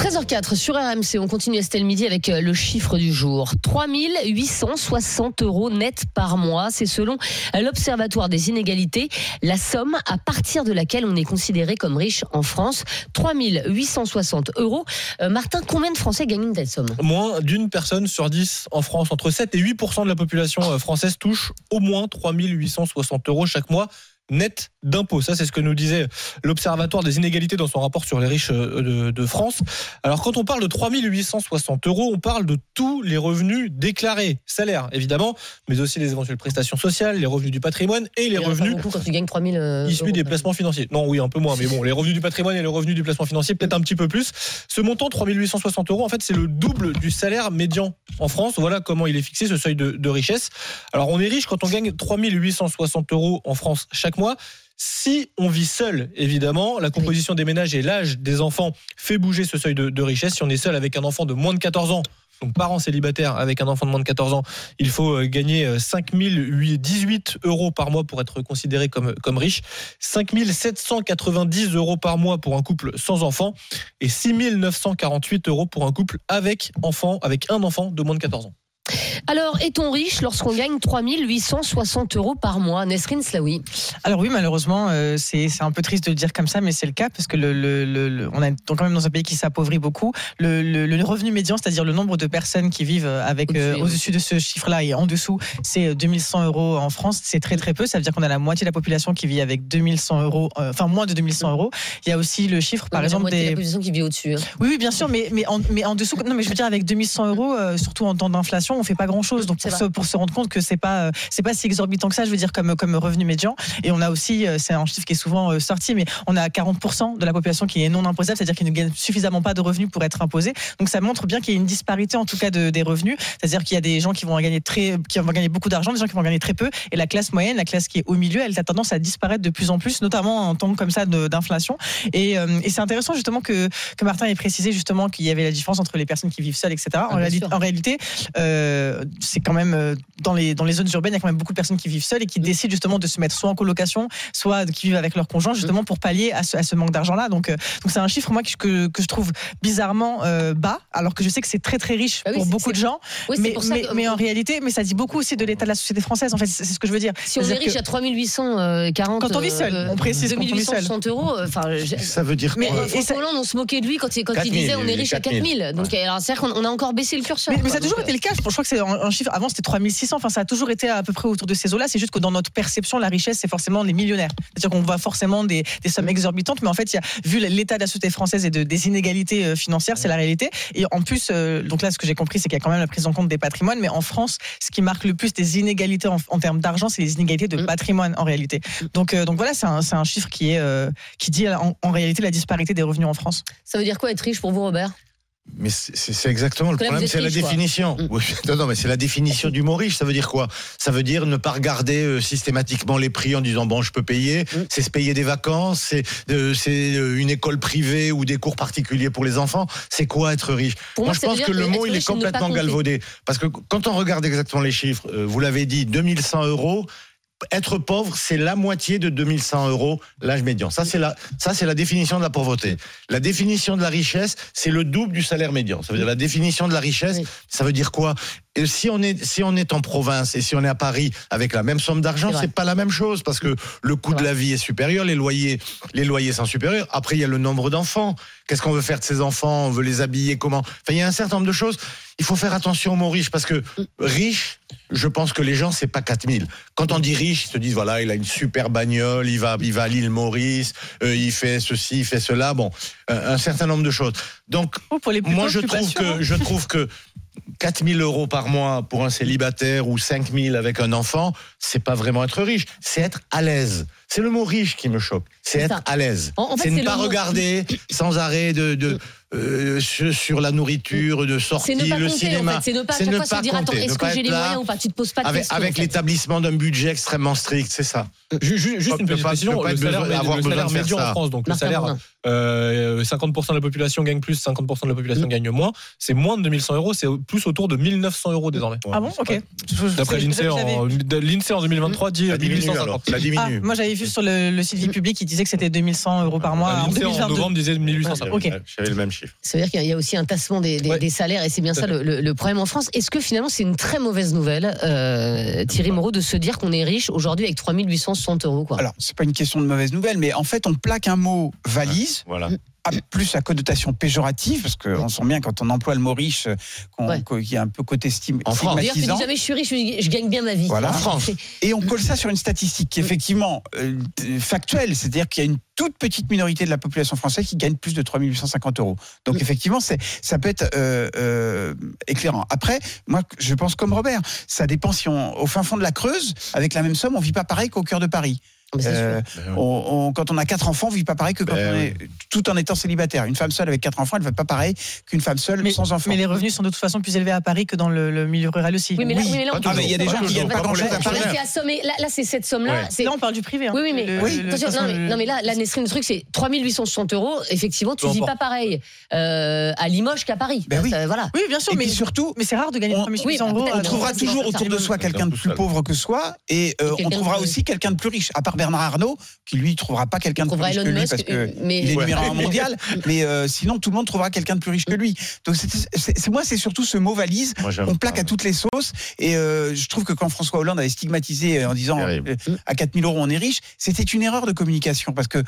13h04 sur RMC, on continue Estelle Midi avec euh, le chiffre du jour. 3860 euros net par mois, c'est selon l'Observatoire des inégalités, la somme à partir de laquelle on est considéré comme riche en France. 3860 euros. Euh, Martin, combien de Français gagnent une telle somme? Moins d'une personne sur 10 en France. Entre 7 et 8% de la population euh, française touche au moins 3860 euros chaque mois net d'impôts. Ça, c'est ce que nous disait l'Observatoire des inégalités dans son rapport sur les riches euh, de, France. Alors, quand on parle de 3860 euros, on parle de tous les revenus déclarés, salaires évidemment, mais aussi les éventuelles prestations sociales, les revenus du patrimoine et les revenus quand tu gagnes 3000 euh, issus des placements financiers. Non, oui, un peu moins, mais bon, les revenus du patrimoine et les revenus du placement financier, peut-être un petit peu plus. Ce montant, 3860 euros, en fait, c'est le double du salaire médian en France. Voilà comment il est fixé, ce seuil de, de richesse. Alors, on est riche quand on gagne 3860 euros en France chaque mois. Si on vit seul, évidemment, la composition des ménages et l'âge des enfants fait bouger ce seuil de, richesse. Si on est seul avec un enfant de moins de 14 ans, donc parents célibataires avec un enfant de moins de 14 ans, il faut euh, gagner 5 euh, 018 euros par mois pour être considéré comme, comme riche, 5 790 euros par mois pour un couple sans enfant et 6 948 euros pour un couple avec enfant, avec un enfant de moins de 14 ans. Alors, est-on riche lorsqu'on gagne 3860 euros par mois Nesrine Slaoui Alors oui, malheureusement, euh, c'est un peu triste de le dire comme ça, mais c'est le cas parce que le, le, on est quand même dans un pays qui s'appauvrit beaucoup. Le, revenu médian, c'est-à-dire le nombre de personnes qui vivent avec au-dessus euh, de ce chiffre-là et en dessous, c'est 2100 euros en France. C'est très très peu. Ça veut dire qu'on a la moitié de la population qui vit avec 2100 euros, euh, enfin moins de 2100 euros. Il y a aussi le chiffre, par exemple, des. La population qui vit au-dessus. Hein. Oui, oui, bien sûr, mais, mais, en, mais en dessous, non, mais je veux dire, avec 2100 euros, surtout en temps d'inflation, on fait pas grand chose. Donc pour se, pour se, rendre compte que c'est pas euh, c'est pas si exorbitant que ça, je veux dire comme comme revenu médian. Et on a aussi, euh, c'est un chiffre qui est souvent euh, sorti, mais on a 40% de la population qui est non imposable, c'est-à-dire qui ne gagne suffisamment pas de revenus pour être imposé. Donc ça montre bien qu'il y a une disparité en tout cas de, des revenus, c'est-à-dire qu'il y a des gens qui vont gagner très, qui vont gagner beaucoup d'argent, des gens qui vont gagner très peu, et la classe moyenne, la classe qui est au milieu, elle a tendance à disparaître de plus en plus, notamment en temps comme ça d'inflation. Et, et c'est intéressant justement que que Martin ait précisé justement qu'il y avait la différence entre les personnes qui vivent seules, etc. En, ah, réalité, en réalité, euh, c'est quand même euh, dans les, dans les zones urbaines, il y a quand même beaucoup de personnes qui vivent seules et qui décident justement de se mettre soit en colocation, soit qui vivent avec leur conjoint, justement pour pallier à ce, à ce manque d'argent-là. Donc, euh, donc c'est un chiffre moi que, que, je trouve bizarrement bas, alors que je sais que c'est très très riche ah pour beaucoup de gens. mais, mais, en réalité, mais ça dit beaucoup aussi de l'état de la société française. En fait, c'est ce que je veux dire. Si on est riche à 3840, quand on vit seul, on précise 2860 euros. Enfin, ça veut dire quoi François Hollande, on se moquait de lui quand, il, disait on est riche à 4000. Donc, c'est-à-dire qu'on a encore baissé le curseur. Mais, ça a toujours été le cas. Je crois que c'est un chiffre. Avant, c'était 3600. Enfin, ça a toujours été à peu près autour de ces eaux-là. C'est juste que dans notre perception, la richesse, c'est forcément les millionnaires. C'est-à-dire qu'on voit forcément des, sommes exorbitantes, mais en fait, il y a, vu l'état de la société française et de, des inégalités euh, financières, c'est la réalité. Et en plus, euh, donc là, ce que j'ai compris, c'est qu'il y a quand même la prise en compte des patrimoines. Mais en France, ce qui marque le plus des inégalités en, termes d'argent, c'est les inégalités de mm. patrimoine en réalité. Donc, euh, donc voilà, c'est un, un, chiffre qui, est, qui dit en réalité la disparité des revenus en France. Ça veut dire quoi être riche pour vous, Robert? Mais c'est exactement le problème, c'est la définition. Mm. non, non, mais c'est la définition du mot riche. Ça veut dire quoi? Ça veut dire ne pas regarder euh, systématiquement les prix en disant bon, je peux payer. Mm. C'est se payer des vacances, c'est euh, euh, une école privée ou des cours particuliers pour les enfants. C'est quoi être riche? Moi, je pense que le mot il est complètement galvaudé parce que quand on regarde exactement les chiffres, vous l'avez dit, 2100 euros être pauvre, c'est la moitié de 2100 euros l'âge médian. Ça, c'est la, ça, c'est la définition de la pauvreté. La définition de la richesse, c'est le double du salaire médian. Ça veut dire la définition de la richesse, ça veut dire quoi? Et si on est si on est en province et si on est à Paris avec la même somme d'argent, c'est pas la même chose parce que le coût de la vie est supérieur, les loyers les loyers sont supérieurs. Après il y a le nombre d'enfants. Qu'est-ce qu'on veut faire de ces enfants? On veut les habiller comment? Enfin il y a un certain nombre de choses. Il faut faire attention au mot riche parce que riche, je pense que les gens c'est pas 4000. Quand on dit riche, ils se disent voilà, il a une super bagnole, il va il va à l'île Maurice, euh, il fait ceci, il fait cela. Bon, un certain nombre de choses. Donc oh, moi je trouve que hein. je trouve que 4 000 euros par mois pour un célibataire ou 5 000 avec un enfant, c'est pas vraiment être riche, c'est être à l'aise. C'est le mot riche qui me choque. C'est être à l'aise. c'est ne pas regarder sans arrêt de, euh, sur la nourriture, de sortie, le cinéma. C'est ne pas chaque fois se dire attends, est-ce que j'ai les moyens? Ou pas Tu te poses pas de avec, questions. Avec l'établissement d'un budget extrêmement strict, c'est ça. Juste une petite précision, le salaire médian en France, donc le salaire, 50% de la population gagne plus, 50% de la population gagne moins. C'est moins de 2100 euros, c'est plus autour de 1900 euros désormais. Ah bon, ok. D'après l'INSEE en, 2023 dit 1850. Ça diminue. moi j'avais vu sur le, site Vie public, il disait que c'était 2100 euros par mois. L'INSEE en novembre disait 1850. J'avais le même chiffre. Ça veut dire qu'il y a aussi un tassement des, salaires et c'est bien ça le, problème en France. Est-ce que finalement c'est une très mauvaise nouvelle, euh, Thierry Moreau, de se dire qu'on est riche aujourd'hui avec 3860 euros quoi? Alors c'est pas une question de mauvaise nouvelle, mais en fait on plaque un mot valise. Voilà plus à connotation péjorative, parce qu'on sent bien quand on emploie le mot riche, qu'il y a un peu côté stime, en France. tu dis jamais je suis riche, je gagne bien ma vie. Voilà. En France. Et on colle ça sur une statistique qui est effectivement euh, factuelle, c'est-à-dire qu'il y a une toute petite minorité de la population française qui gagne plus de 3850 euros. Donc mm. effectivement, c'est, ça peut être euh, euh, éclairant. Après, moi, je pense comme Robert, ça dépend si on, au fin fond de la Creuse, avec la même somme, on vit pas pareil qu'au cœur de Paris. Euh, on, quand on a quatre enfants, on vit pas pareil que quand ben on est tout en étant célibataire. Une femme seule avec quatre enfants, elle ne va pas pareil qu'une femme seule sans enfants. Mais les revenus sont de toute façon plus élevés à Paris que dans le, milieu rural aussi. Oui, mais là, là, ah, il y a des gens qui gagnent pas grand-chose à Paris. Là, là c'est cette somme-là. Là, on parle du privé. Hein. Oui, oui, mais, non, mais, là, la Nesrine, le truc, c'est 3860 euros. Effectivement, tu vis pas pareil euh, à Limoges qu'à Paris. Ben oui. Voilà. Oui, bien sûr, mais surtout, mais c'est rare de gagner 3860 euros. On trouvera toujours autour de soi quelqu'un de plus pauvre que soi, et euh, on trouvera aussi quelqu'un de plus riche. À part Bernard Arnault, qui lui trouvera pas quelqu'un de plus riche que lui parce que euh, mais... il est numéro un mondial. mais euh, sinon, tout le monde trouvera quelqu'un de plus riche que lui. Donc c'est moi, c'est surtout ce mot valise qu'on plaque à toutes les sauces. Et euh, je trouve que quand François Hollande avait stigmatisé en disant à 4000 euros on est riche, c'était une erreur de communication parce que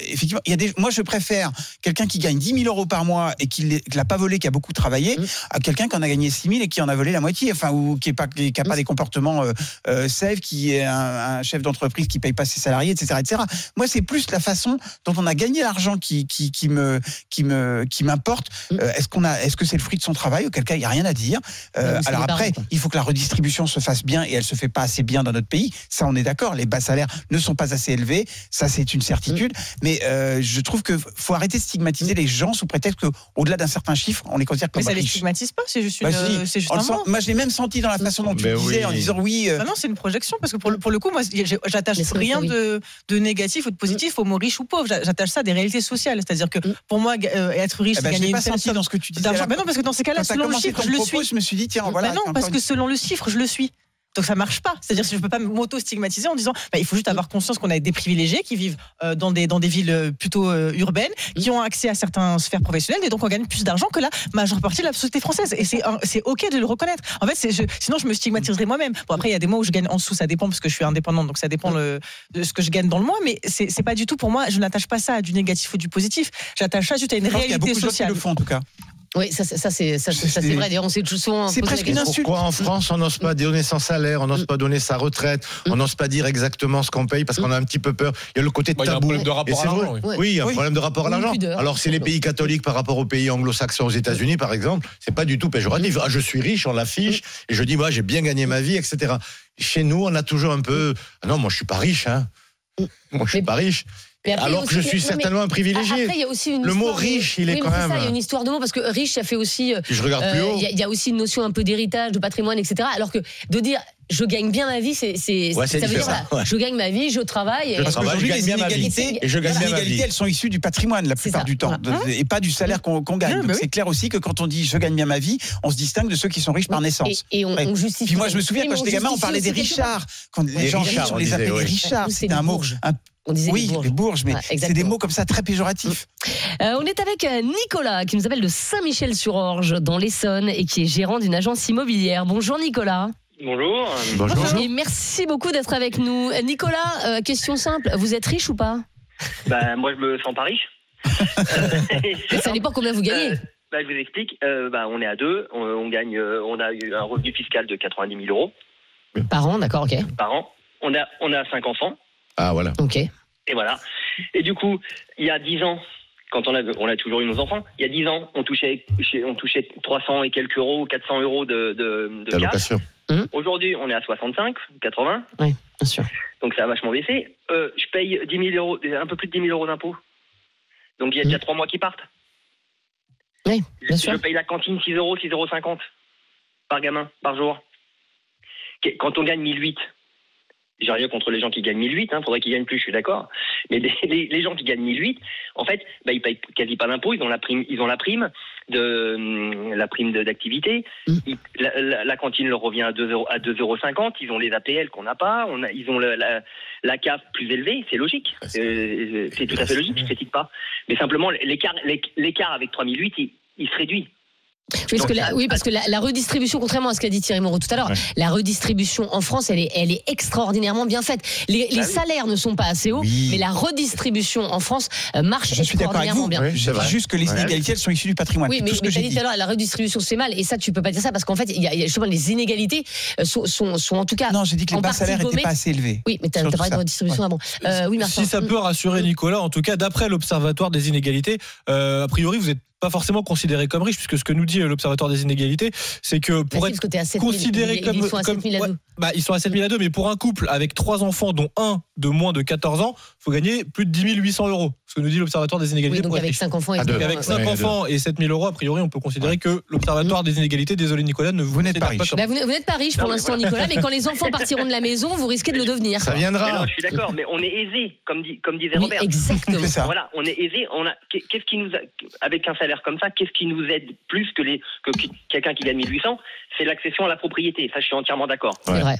effectivement, il y a des. Moi, je préfère quelqu'un qui gagne 10 000 euros par mois et qui l'a pas volé, qui a beaucoup travaillé, mmh. à quelqu'un qui en a gagné 6 000 et qui en a volé la moitié, enfin ou qui est pas qui a pas mmh. des comportements safe, qui est un, un chef d'entreprise qui paye pas ses salariés, etc. Moi, c'est plus la façon dont on a gagné l'argent qui, qui, qui, me, qui, me, qui m'importe. Mm. Euh, est-ce qu'on a, est-ce que c'est le fruit de son travail? Auquel cas, il n'y a rien à dire. Euh, alors après, il faut que la redistribution se fasse bien et elle se fait pas assez bien dans notre pays. Ça, on est d'accord. Les bas salaires ne sont pas assez élevés. Ça, c'est une certitude. Mm. Mais euh, je trouve que faut arrêter de stigmatiser les gens sous prétexte qu'au-delà d'un certain chiffre, on les considère comme Mais ça les stigmatise pas. C'est juste, une, bah, c'est juste un Moi, je l'ai même senti dans la façon dont tu le disais, en disant oui. Ah non, c'est une projection parce que pour le, pour le coup, moi, j'attache rien de, de négatif ou de positif positif au mot riche ou pauvre. J'attache ça à des réalités sociales. C'est-à-dire que mm. pour moi, euh, être riche, eh ben, c'est gagner pas senti dans ce que tu disais. Mais non, parce que dans ces cas-là, selon le chiffre, je le suis. Je me suis dit, tiens, voilà. non, parce que selon le chiffre, je le suis. Donc ça marche pas. C'est-à-dire que je ne peux pas m'auto-stigmatiser en disant bah, il faut juste avoir conscience qu'on a des privilégiés qui vivent euh, dans, des, dans des villes euh, plutôt urbaines, qui ont accès à certaines sphères professionnelles et donc on gagne plus d'argent que la majeure partie de la société française. Et c'est OK de le reconnaître. En fait, je, sinon je me stigmatiserais moi-même. Bon, après, il y a des mois où je gagne en dessous, ça dépend parce que je suis indépendante, donc ça dépend le, de ce que je gagne dans le mois, mais c'est pas du tout pour moi, je n'attache pas ça à du négatif ou du positif. J'attache ça juste à une réalité sociale. le font en tout cas. Oui, ça, ça c'est ça, c'est vrai. On s'est souvent. C'est presque une insulte. Pourquoi en France on n'ose pas donner son salaire, on n'ose pas donner sa retraite, on n'ose pas dire exactement ce qu'on paye parce qu'on a un petit peu peur. Il y a le côté tabou. Bah, il y a un problème de rapport à l'argent. Oui, il y a un problème de rapport à l'argent. Alors c'est les pays catholiques par rapport aux pays anglo-saxons, aux États-Unis par exemple, c'est pas du tout péjoratif. Ah, je suis riche, on l'affiche et je dis moi j'ai bien gagné ma vie, etc. Chez nous, on a toujours un peu. Ah non, moi je suis pas riche, hein. Moi je suis pas riche. Alors que je suis certainement un privilégié. Après, il y a aussi une le mot riche, il est quand même. il y a une histoire de mots parce que riche, ça fait aussi. je regarde plus euh, haut. Il y, a aussi une notion un peu d'héritage, de patrimoine, etc. Alors que de dire je gagne bien ma vie, c'est, ouais, ça veut dire je gagne ma vie, je travaille. Je travaille, je gagne bien ma vie. Et je gagne bien ma vie. elles sont issues du patrimoine la plupart du temps, et pas du salaire qu'on, gagne. Donc c'est clair aussi que quand on dit je gagne bien ma vie, on se distingue de ceux qui sont riches par naissance. Et, on, justifie. Puis moi, je me souviens quand j'étais gamin, on parlait des Richards. Quand les gens riches, on les appelait des Richards. C'était un mot on disait oui, les bourges, mais c'est des mots comme ça très péjoratifs. Euh, on est avec euh, Nicolas qui nous appelle de Saint-Michel-sur-Orge dans l'Essonne et qui est gérant d'une agence immobilière. Bonjour Nicolas. Bonjour. Bonjour. Et merci beaucoup d'être avec nous. Euh, Nicolas, question simple, vous êtes riche ou pas? Ben moi je me sens pas riche. ça dépend combien vous gagnez. Bah, je vous explique. Bah, on est à deux. On, gagne. on a eu un revenu fiscal de 90 000 euros. Par an, d'accord, ok. Par an. On a, on a cinq enfants. Ah, voilà. Ok. Et voilà. Et du coup, il y a 10 ans, quand on a, on a toujours eu nos enfants, il y a 10 ans, on touchait, on touchait 300 et quelques euros, 400 euros de, de, de cash. Mmh. Aujourd'hui, on est à 65, 80. Oui, bien sûr. Donc ça a vachement baissé. Euh, je paye 10 000 euros, un peu plus de 10 000 euros d'impôts. Donc il y a déjà 3 mois qui partent. Oui, bien je, paye la cantine 6 euros, 6,50 euros par gamin, par jour. Quand on gagne 1008, j'ai rien contre les gens qui gagnent 1008, il hein, faudrait qu'ils gagnent plus, je suis d'accord. Mais les, gens qui gagnent 1008, en fait, bah, ils payent quasi pas d'impôts, ils ont la prime, ils ont la prime de hum, la prime d'activité. Mm. La, cantine leur revient à 2 euros, à 2,50 euros. Ils ont les APL qu'on n'a pas. On a, ils ont la, la, CAF plus élevée. C'est logique. Ah, euh, c'est tout à fait logique. Je critique pas. Mais simplement l'écart avec 3008, il, il se réduit. Oui, parce que, la, oui, parce que la, redistribution, contrairement à ce qu'a dit Thierry Moreau tout à l'heure, la redistribution en France, elle est, elle est extraordinairement bien faite. Les, les bah salaires ne sont pas assez hauts, mais la redistribution en France euh, marche Je suis extraordinairement bien. Oui, c'est juste que les inégalités, elles sont issues du patrimoine. Oui, mais, tout ce que dit tout à l'heure, la redistribution, c'est mal. Et ça, tu peux pas dire ça parce qu'en fait, il y, a, justement les inégalités euh, sont, sont, sont, en tout cas. Non, j'ai dit que les bas salaires n'étaient pas assez élevés. Oui, mais tu as, parlé de redistribution avant. Euh, oui, Si ça peut rassurer Nicolas, en tout cas, d'après l'Observatoire des inégalités, a priori, vous êtes pas forcément considérés comme riches, puisque ce que nous dit euh, l'Observatoire des inégalités, c'est que pour être considéré comme, ils sont à 7 000 à 2. bah, ils sont à 7 000 à 2, mais pour un couple avec trois enfants, dont un de moins de 14 ans, il faut gagner plus de 10 800 euros. Ce que nous dit l'Observatoire des inégalités. donc avec 5 enfants et, avec 5 enfants et 7 000 euros, a priori, on peut considérer que l'Observatoire des inégalités, désolé Nicolas, ne vous, n'êtes pas riche. Bah, vous n'êtes pas riche pour l'instant, Nicolas, mais quand les enfants partiront de la maison, vous risquez de le devenir. Ça viendra. je suis d'accord, mais on est aisé, comme, dit, comme disait Robert. Exactement. Voilà, on est aisé. On a, qu'est-ce qui nous, avec un salaire comme ça, qu'est-ce qui nous aide plus que, les, que quelqu'un qui gagne 1800 C'est l'accession à la propriété. Ça, je suis entièrement d'accord. C'est vrai.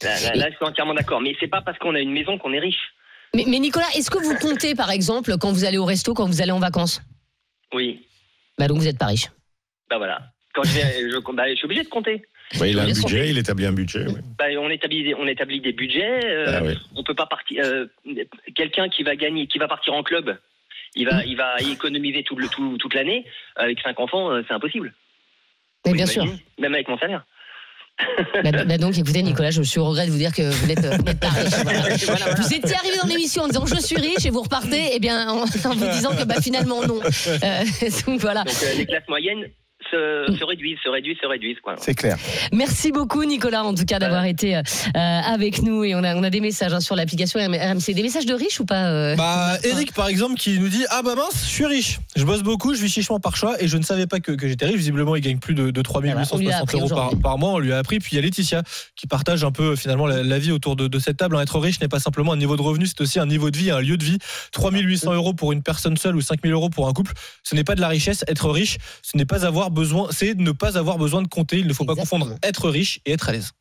Là, je suis entièrement d'accord. Mais c'est pas parce qu'on a une maison qu'on est riche. Mais, Nicolas, est-ce que vous comptez, par exemple, quand vous allez au resto, quand vous allez en vacances? Oui. Bah donc vous n'êtes pas riche. Bah voilà. Quand je, vais, je, bah, je suis obligé de compter. Bah, il a un budget, il établit un budget. Bah, on, établit, on établit des budgets. Euh, ah on peut pas partir. Euh, quelqu'un qui va gagner, qui va partir en club, il va, il va économiser tout le, tout, toute l'année. Avec cinq enfants, euh, c'est impossible. Mais bien sûr. Même avec mon salaire. Bah, bah, donc, écoutez, Nicolas, je suis au regret de vous dire que vous n'êtes euh, pas riche. Vous étiez arrivé dans l'émission en disant je suis riche et vous repartez, eh bien, en, vous disant que bah, finalement non. Euh, donc voilà. Donc, les classes moyennes se, réduisent, se réduisent, se réduisent. C'est clair. Merci beaucoup Nicolas, en tout cas d'avoir été euh, avec nous et on a, on a des messages hein, sur l'application RMC. Des messages de riches ou pas euh, Bah Eric par exemple qui nous dit ah bah mince, je suis riche, je bosse beaucoup, je vis chichement par choix et je ne savais pas que, que j'étais riche. Visiblement il gagne plus de, de 3860 euros par, par, mois. On lui a appris. Puis il y a Laetitia qui partage un peu finalement la, vie autour de, de, cette table. Être riche n'est pas simplement un niveau de revenu, c'est aussi un niveau de vie, un lieu de vie. 3800 euros pour une personne seule ou 5000 euros pour un couple, ce n'est pas de la richesse. Être riche, ce n'est pas avoir besoin c'est de ne pas avoir besoin de compter. Il ne faut pas confondre être riche et être à l'aise.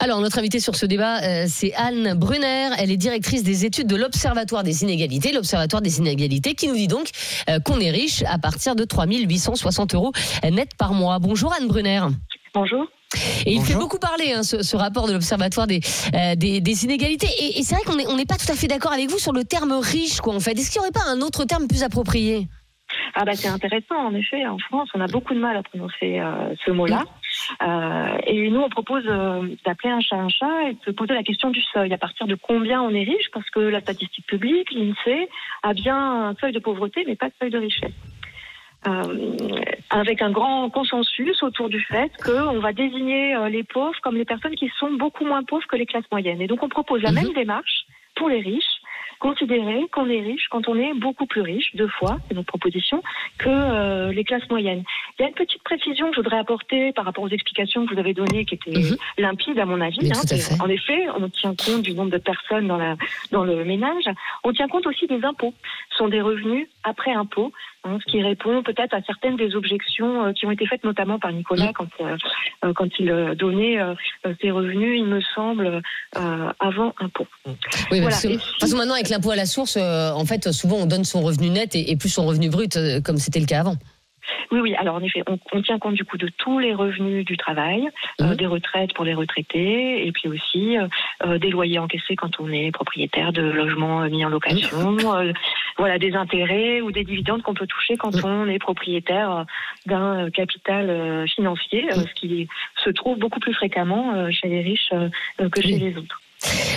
Alors, notre invité sur ce débat, euh, c'est Anne Brunner. Elle est directrice des études de l'Observatoire des inégalités. L'Observatoire des inégalités qui nous dit donc euh, qu'on est riche à partir de 3860 euros net par mois. Bonjour Anne Brunner. Bonjour. Et il fait beaucoup parler, hein, ce, rapport de l'Observatoire des, euh, des, inégalités. Et, c'est vrai qu'on n'est on n'est pas tout à fait d'accord avec vous sur le terme riche, quoi, en fait. Est-ce qu'il n'y aurait pas un autre terme plus approprié? Ah bah c'est intéressant en effet. En France, on a beaucoup de mal à prononcer euh, ce mot-là. Euh, et nous, on propose euh, d'appeler un chat un chat et de se poser la question du seuil. À partir de combien on est riche Parce que la statistique publique, l'INSEE, a bien un seuil de pauvreté, mais pas de seuil de richesse. avec un grand consensus autour du fait qu'on va désigner les pauvres comme les personnes qui sont beaucoup moins pauvres que les classes moyennes. Et donc on propose la mhm. même démarche pour les riches considérer qu'on est riche quand on est beaucoup plus riche, deux fois, c'est notre proposition, que euh, les classes moyennes. Il y a une petite précision que je voudrais apporter par rapport aux explications que vous avez données, qui étaient mhm. limpides à mon avis. Hein, en effet, on tient compte du nombre de personnes dans, la, dans le ménage. On tient compte aussi des impôts. Ce sont des revenus après impôts, hein, ce qui répond peut-être à certaines des objections euh, qui ont été faites notamment par Nicolas mhm. quand, euh, quand il donnait ses revenus, il me semble, avant impôts. Oui, voilà. parce que, maintenant, avec l'impôt à la source, en fait, souvent on donne son revenu net et, et plus son revenu brut, comme c'était le cas avant. Oui, oui. Alors en effet, on, tient compte du coup de tous les revenus du travail, euh, mhm. des retraites pour les retraités, et puis aussi euh, euh, des loyers encaissés quand on est propriétaire de logements mis en location, mhm. voilà, des intérêts ou des dividendes qu'on peut toucher quand mhm. on est propriétaire d'un capital financier, ce qui se trouve beaucoup plus fréquemment chez les riches que chez les autres.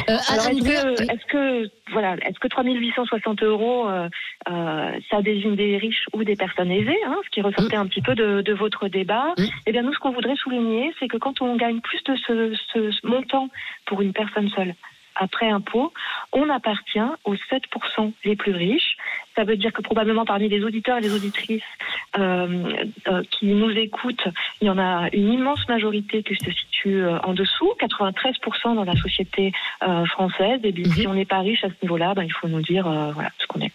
Euh, Alors est-ce que, est que, voilà, est-ce que 3860 euros, euh, euh, ça désigne des riches ou des personnes aisées, hein, ce qui ressortait mm. un petit peu de, de votre débat mm. Eh bien, nous, ce qu'on voudrait souligner, c'est que quand on gagne plus de ce, ce montant pour une personne seule, après impôt, on appartient aux 7% les plus riches. Ça veut dire que probablement parmi les auditeurs et les auditrices, qui nous écoutent, il y en a une immense majorité qui se situe en dessous, 93% dans la société française. Et bien, si mhm. on n'est pas riche à ce niveau-là, ben, il faut nous dire voilà ce qu'on est.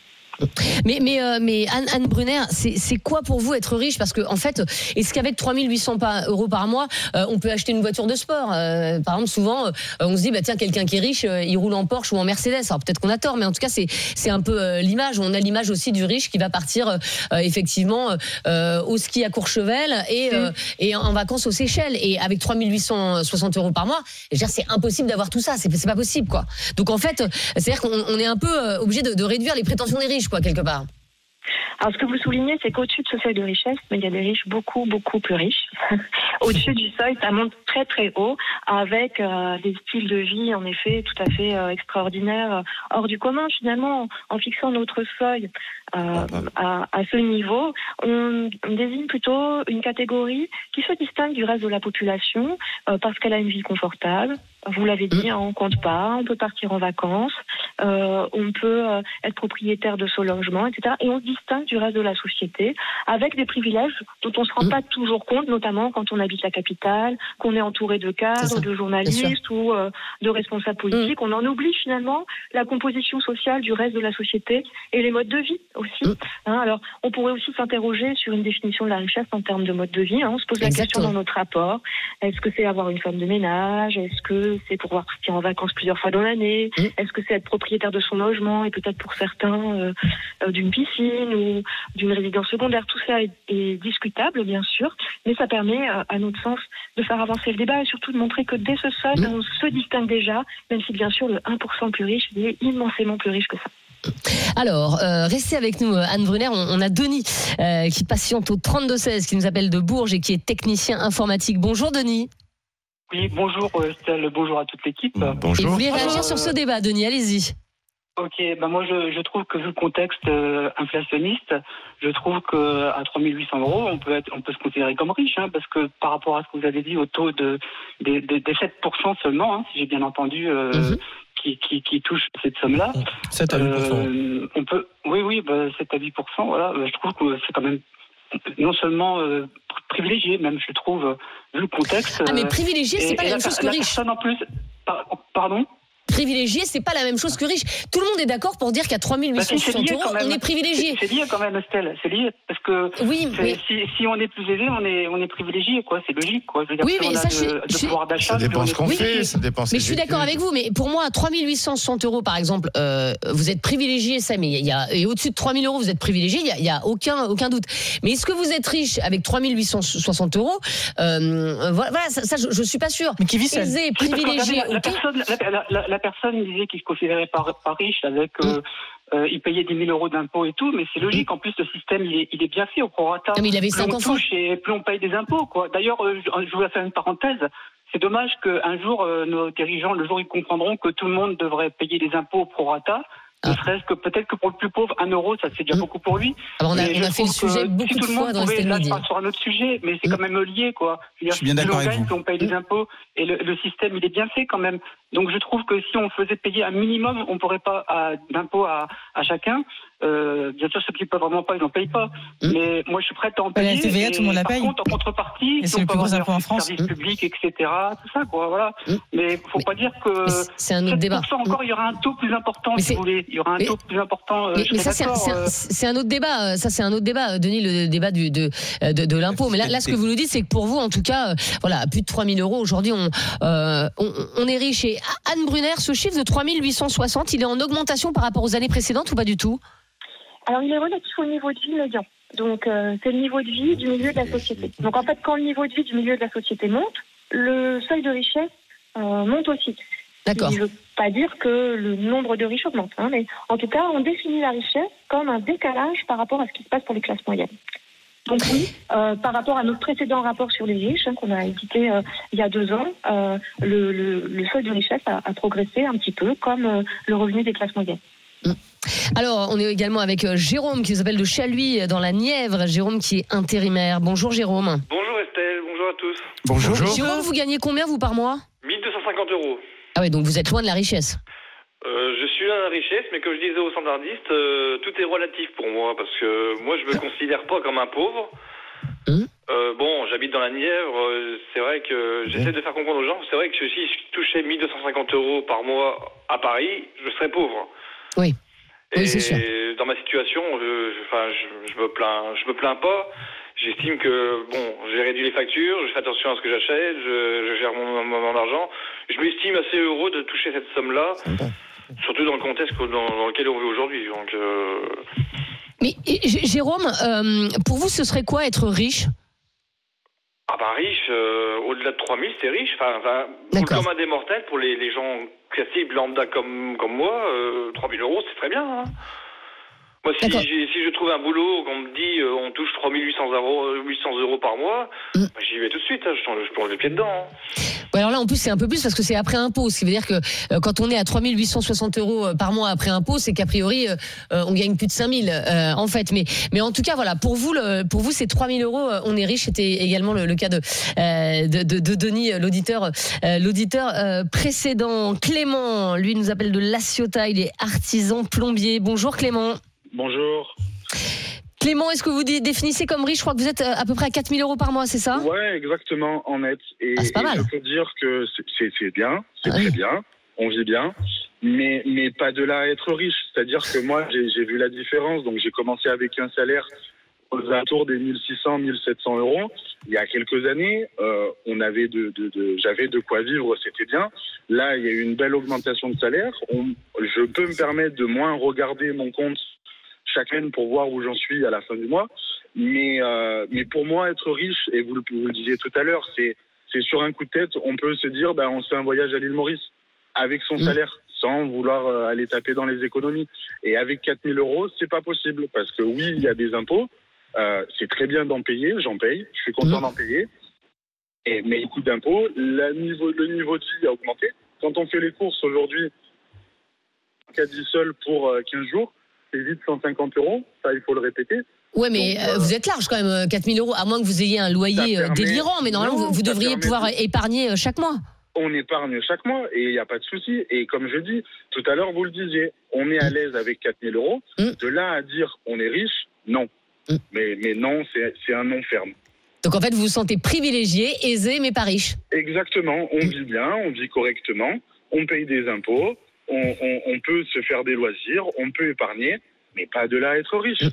Mais, mais, euh, mais Anne, Anne Brunner, c'est quoi pour vous être riche? Parce qu'en en fait, est-ce qu'avec 3800 euros par mois, euh, on peut acheter une voiture de sport? Euh, Par exemple, souvent, on se dit, bah, tiens, quelqu'un qui est riche, il roule en Porsche ou en Mercedes. Alors peut-être qu'on a tort, mais en tout cas, c'est un peu l'image. On a l'image aussi du riche qui va partir effectivement au ski à Courchevel et, mm. et en vacances aux Seychelles. Et avec 3860 euros par mois, c'est impossible d'avoir tout ça. C'est pas possible, quoi. Donc en fait, c'est-à-dire qu'on est un peu obligé de, de réduire les prétentions des riches quoi, quelque part. Alors, ce que vous soulignez, c'est qu'au-dessus de ce seuil de richesse, mais il y a des riches beaucoup, beaucoup plus riches. au-dessus du seuil, ça monte très, très haut, avec euh, des styles de vie, en effet, tout à fait euh, extraordinaires, euh, hors du commun. Finalement, en fixant notre seuil à, à, ce niveau, on, désigne plutôt une catégorie qui se distingue du reste de la population parce qu'elle a une vie confortable, vous l'avez dit, hein, on compte pas, on peut partir en vacances, euh, on peut euh, être propriétaire de son logement, etc. Et on se distingue du reste de la société avec des privilèges dont on se rend pas toujours compte, notamment quand on habite la capitale, qu'on est entouré de cadres, de journalistes ou euh, de responsables politiques. On en oublie finalement la composition sociale du reste de la société et les modes de vie aussi. Hein, alors, on pourrait aussi s'interroger sur une définition de la richesse en termes de mode de vie. Hein. On se pose la question dans notre rapport. Est-ce que c'est avoir une femme de ménage? Est-ce que c'est pouvoir partir en vacances plusieurs fois dans l'année mmh. Est-ce que c'est être propriétaire de son logement et peut-être pour certains euh, euh, d'une piscine ou d'une résidence secondaire Tout ça est, discutable, bien sûr, mais ça permet, euh, à notre sens, de faire avancer le débat et surtout de montrer que dès ce seuil, mmh. on se distingue déjà, même si bien sûr le 1% plus riche est immensément plus riche que ça. Alors, restez avec nous, Anne Brunner. On, a Denis qui patiente au 3216, qui nous appelle de Bourges et qui est technicien informatique. Bonjour Denis. Oui, bonjour euh, Estelle, bonjour à toute l'équipe. Bonjour. Et vous voulez réagir sur ce débat, Denis, allez-y. Ok, ben moi je, je, trouve que vu le contexte euh, inflationniste, je trouve que à 3800 euros, on peut être, on peut se considérer comme riche, hein, parce que par rapport à ce que vous avez dit au taux de des, des, 7% seulement, hein, si j'ai bien entendu, euh, mhm. qui, qui, qui, touche cette somme-là. 7 à 8%. on peut, oui, oui, bah, 7 à 8%, voilà. Je trouve que c'est quand même non seulement privilégié, même, je trouve, vu le contexte. Ah, mais privilégié, c'est pas la, même chose que riche. en plus. Pardon? Privilégié, c'est pas la même chose que riche. Tout le monde est d'accord pour dire qu'à 3860 bah, euros, on est privilégié. C'est lié quand même, Estelle. C'est lié parce que oui, mais... si, on est plus aisé, on est on est privilégié, quoi. C'est logique, quoi. Je veux dire, oui, mais ça, de, pouvoir d'achat. Ça dépend ce qu'on fait. Ça dépend. Mais je suis d'accord avec vous. Mais pour moi, 3860 euros, par exemple, euh, vous êtes privilégié, ça. Mais il y a et au-dessus de 3000 euros, vous êtes privilégié. Il y a, aucun aucun doute. Mais est-ce que vous êtes riche avec 3860 euros euh, Voilà, ça, je, je, suis pas sûr. Mais qui vit privilégié. La, personne, la, personne disait qu'il se considérait pas, riche avec euh, euh, il payait 10 000 euros d'impôts et tout, mais c'est logique. En plus, le système, il est, il est bien fait au prorata. mais il avait plus on touche et plus on paye des impôts. Quoi. D'ailleurs, euh, je voulais faire une parenthèse. C'est dommage qu'un jour, nos dirigeants, le jour, ils comprendront que tout le monde devrait payer des impôts au prorata ne ah. serait-ce que peut-être que pour le plus pauvre, un euro, ça c'est déjà mmh. beaucoup pour lui. Alors on a, on a fait le sujet beaucoup de fois dans Là, sur un autre sujet, mais c'est mmh. quand même lié, quoi. Je, suis bien d'accord avec vous. On paye des mmh. impôts et le, système, il est bien fait quand même. Donc je trouve que si on faisait payer un minimum, on pourrait pas d'impôts à, à chacun. Euh, bien sûr, ceux qui ne peuvent vraiment pas, ils n'en payent pas. Mmh. Mais moi, je suis prêt à en payer. La TVA, tout le monde la paye. Par contre, en contrepartie, c'est le plus gros impôt en France. Services mmh. publics, etc. Tout ça, quoi. Voilà. Mmh. Mais il ne faut pas dire que. C'est un autre débat. encore, il y aura un taux plus important, si vous voulez. Il y aura un taux plus important. Euh, mais, ça, euh. c'est un, autre débat. Ça, c'est un autre débat, Denis, le débat du, de, de, de l'impôt. Mais là, là, ce que vous nous dites, c'est que pour vous, en tout cas, voilà, plus de 3000 euros aujourd'hui, on, on, on, est riche. Et Anne Brunner, ce chiffre de 3860, il est en augmentation par rapport aux années précédentes ou pas du tout? Alors, il est relatif au niveau de vie médian. Donc, euh, c'est le niveau de vie du milieu de la société. Donc, en fait, quand le niveau de vie du milieu de la société monte, le seuil de richesse euh, monte aussi. D'accord. Je ne veux pas dire que le nombre de riches augmente, hein, mais en tout cas, on définit la richesse comme un décalage par rapport à ce qui se passe pour les classes moyennes. Donc oui, euh, par rapport à notre précédent rapport sur les riches hein, qu'on a édité il y a deux ans, le, le, seuil de richesse a, a, progressé un petit peu comme le revenu des classes moyennes. Mm. Alors, on est également avec euh, Jérôme qui nous appelle de Chaluy euh, dans la Nièvre. Jérôme qui est intérimaire. Bonjour Jérôme. Bonjour Estelle, bonjour à tous. Bonjour. Jérôme, vous gagnez combien vous par mois? 1250 euros. Ah oui, donc vous êtes loin de la richesse. euh, je suis à la richesse, mais comme je disais aux standardistes, euh, tout est relatif pour moi, parce que moi, je me considère pas comme un pauvre. Euh, bon, j'habite dans la Nièvre, c'est vrai que j'essaie de faire comprendre aux gens, c'est vrai que si je touchais 1250 euros par mois à Paris, je serais pauvre. Oui. Et dans ma situation, je, enfin, je, me plains, je me plains pas. J'estime que bon, j'ai réduit les factures, je fais attention à ce que j'achète, je, gère mon, mon, argent. Je m'estime assez heureux de toucher cette somme-là. Surtout dans le contexte dans, lequel on vit aujourd'hui. Euh, Mais Jérôme, euh, pour vous, ce serait quoi être riche? Ah bah riche, euh, au-delà de 3000, c'est riche. Enfin, enfin pour le commun des mortels, pour les, les gens classiques, lambda comme, comme moi, 3000 euros, c'est très bien. Hein. Moi, si, si, je trouve un boulot, qu'on me dit on touche 3800 euros, 800 euros par mois, mm. bah, j'y vais tout de suite, hein, je, plonge les pieds dedans. Hein alors là, en plus, c'est un peu plus parce que c'est après impôt. Ce qui veut dire que euh, quand on est à 3860 euros euh, par mois après impôt, c'est qu'a priori, euh, on gagne plus de 5000 en fait. Mais, mais en tout cas, voilà, pour vous, le, pour vous, c'est 3000 euros. On est riche. C'était également le, cas de, de, de, Denis, l'auditeur, l'auditeur précédent. Clément, lui, nous appelle de La Ciotat. Il est artisan plombier. Bonjour Clément. Bonjour. Clément, est-ce que vous définissez comme riche Je crois que vous êtes euh, à peu près à 4000 euros par mois, c'est ça? Ouais, exactement, en net. Et, ah, pas mal. je peux dire que c'est bien, c'est ah très bien, on vit bien, mais, mais pas de là à être riche. C'est-à-dire que moi, j'ai vu la différence. Donc, j'ai commencé avec un salaire aux alentours des 1600, 1700 euros. Il y a quelques années, euh, on avait de, de, j'avais de quoi vivre, c'était bien. Là, il y a eu une belle augmentation de salaire. je peux me permettre de moins regarder mon compte chaque semaine pour voir où j'en suis à la fin du mois. Mais, euh, mais pour moi, être riche, et vous le, vous le disiez tout à l'heure, c'est, c'est sur un coup de tête, on peut se dire, ben, on fait un voyage à l'île Maurice avec son mmh. salaire, sans vouloir euh, aller taper dans les économies. Et avec 4000 euros, c'est pas possible, parce que oui, il y a des impôts, euh, c'est très bien d'en payer, j'en paye, je suis content mmh. d'en payer. Et, mais le coût d'impôt, le niveau, le niveau de vie a augmenté. Quand on fait les courses aujourd'hui, cas seul pour 15 jours, c'est vite 150 euros, ça il faut le répéter. Ouais, mais euh, vous êtes large quand même, 4000 euros, à moins que vous ayez un loyer euh, délirant, mais normalement vous, devriez pouvoir épargner euh, chaque mois. On épargne chaque mois et il n'y a pas de souci. Et comme je dis, tout à l'heure vous le disiez, on est à mm. l'aise avec 4000 euros. Mm. De là à dire on est riche, non. Mm. Mais, mais non, c'est un non ferme. Donc en fait, vous vous sentez privilégié, aisé, mais pas riche. Exactement. On vit bien, on vit correctement, on paye des impôts, on, peut se faire des loisirs, on peut épargner, mais pas de là à être riche.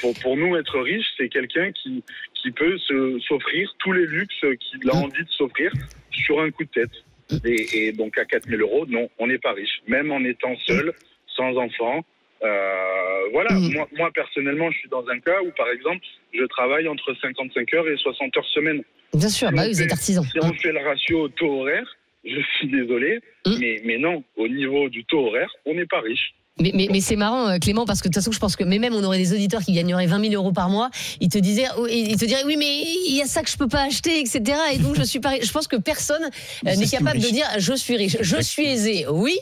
Pour, pour nous, être riche, c'est quelqu'un qui, qui peut s'offrir tous les luxes qu'il a envie de s'offrir sur un coup de tête. Et, donc à 4000 euros, non, on n'est pas riche. Même en étant seul, sans enfant. Euh, voilà, mm. moi, moi, personnellement, je suis dans un cas où, par exemple, je travaille entre 55 heures et 60 heures semaine. Bien sûr, bah vous êtes artisan. Si on fait le ratio taux horaire, je suis désolé, mm. mais, mais non, au niveau du taux horaire, on n'est pas riche. Mais, mais, mais c'est marrant, euh, Clément, parce que de toute façon, je pense que mais même on aurait des auditeurs qui gagneraient 20 000 euros par mois. Ils te disaient, oh, ils te diraient, oui, mais il y a ça que je peux pas acheter, etc. Et donc je suis pas. Je pense que personne euh, n'est capable de dire, je suis riche, je suis aisé. Oui,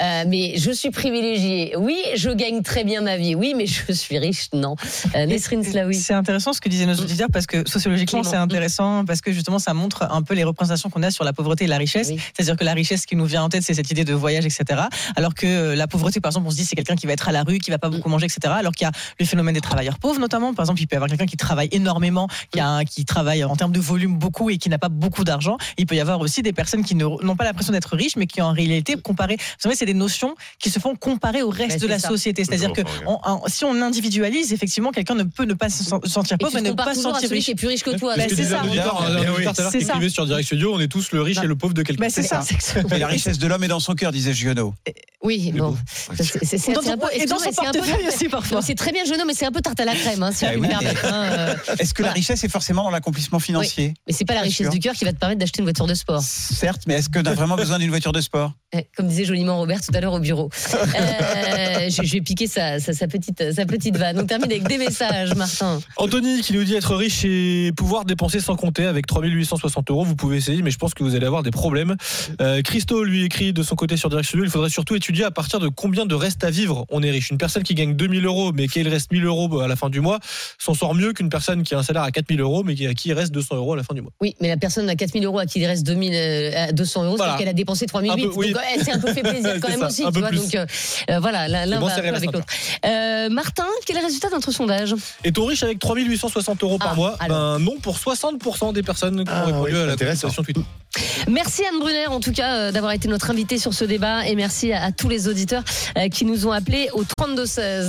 euh, mais je suis privilégiée. Oui, je gagne très bien ma vie. Oui, mais je suis riche. Non. Euh, Nesrine Slaoui. C'est intéressant ce que disaient nos mm. auditeurs parce que sociologiquement, c'est intéressant parce que justement, ça montre un peu les représentations qu'on a sur la pauvreté et la richesse. C'est-à-dire que la richesse qui nous vient en tête, c'est cette idée de voyage, etc. Alors que euh, la pauvreté, par exemple, on se dit c'est quelqu'un qui va être à la rue, qui va pas beaucoup manger, etc. Alors qu'il y a le phénomène des travailleurs pauvres, notamment. Par exemple, il peut y avoir quelqu'un qui travaille énormément, qui, a, qui travaille en termes de volume beaucoup et qui n'a pas beaucoup d'argent. Il peut y avoir aussi des personnes qui n'ont pas l'impression d'être riches, mais qui en réalité, comparé, vous savez, c'est des notions qui se font comparer au reste de la société. C'est-à-dire que si on individualise, effectivement, quelqu'un ne peut ne pas se sentir pauvre et, ne pas se sentir riche. qui est plus riche que toi. c'est ça. C'est ça. sur Direct Studio, on est tous le riche et le pauvre de quelqu'un. C'est ça. La richesse de l'homme est dans son cœur, disait Giono. Oui, bon. C'est un peu. Et dans son portefeuille aussi parfois. C'est très bien Giono, mais c'est un peu tarte à la crème, hein, si ah hein, euh. Est-ce que la richesse est forcément dans l'accomplissement financier Mais c'est pas la richesse du cœur qui va te permettre d'acheter une voiture de sport. Certes, mais est-ce que tu as vraiment besoin d'une voiture de sport eh, Comme disait joliment Robert tout à l'heure au bureau. Euh, je, vais piquer sa, petite, sa petite vanne. On termine avec des messages, Martin. Anthony qui nous dit être riche et pouvoir dépenser sans compter avec 3860 euros. Vous pouvez essayer, mais je pense que vous allez avoir des problèmes. Euh, Christo lui écrit de son côté sur Direct Studio il faudrait surtout étudier à partir de combien de reste à vivre on est riche. Une personne qui gagne 2000 euros, mais qui reste 1000 euros à la fin du mois, s'en sort mieux qu'une personne qui a un salaire à 4000 euros, mais à qui il reste 200 euros à la fin du mois. Oui, mais la personne à 4000 euros à qui il reste 2000, 200 euros, c'est qu'elle a dépensé 3008. Donc, elle s'est un peu fait plaisir quand même aussi. Tu vois, donc, voilà, l'un va avec l'autre. Martin, quel est le résultat de notre sondage? Est-on riche avec 3860 euros par ah, mois ben, Non pour 60% des personnes qui ont ah, répondu à la conversation Twitter. Merci Anne Brunner en tout cas euh, d'avoir été notre invitée sur ce débat et merci à, tous les auditeurs euh, qui nous ont appelés au 32 16.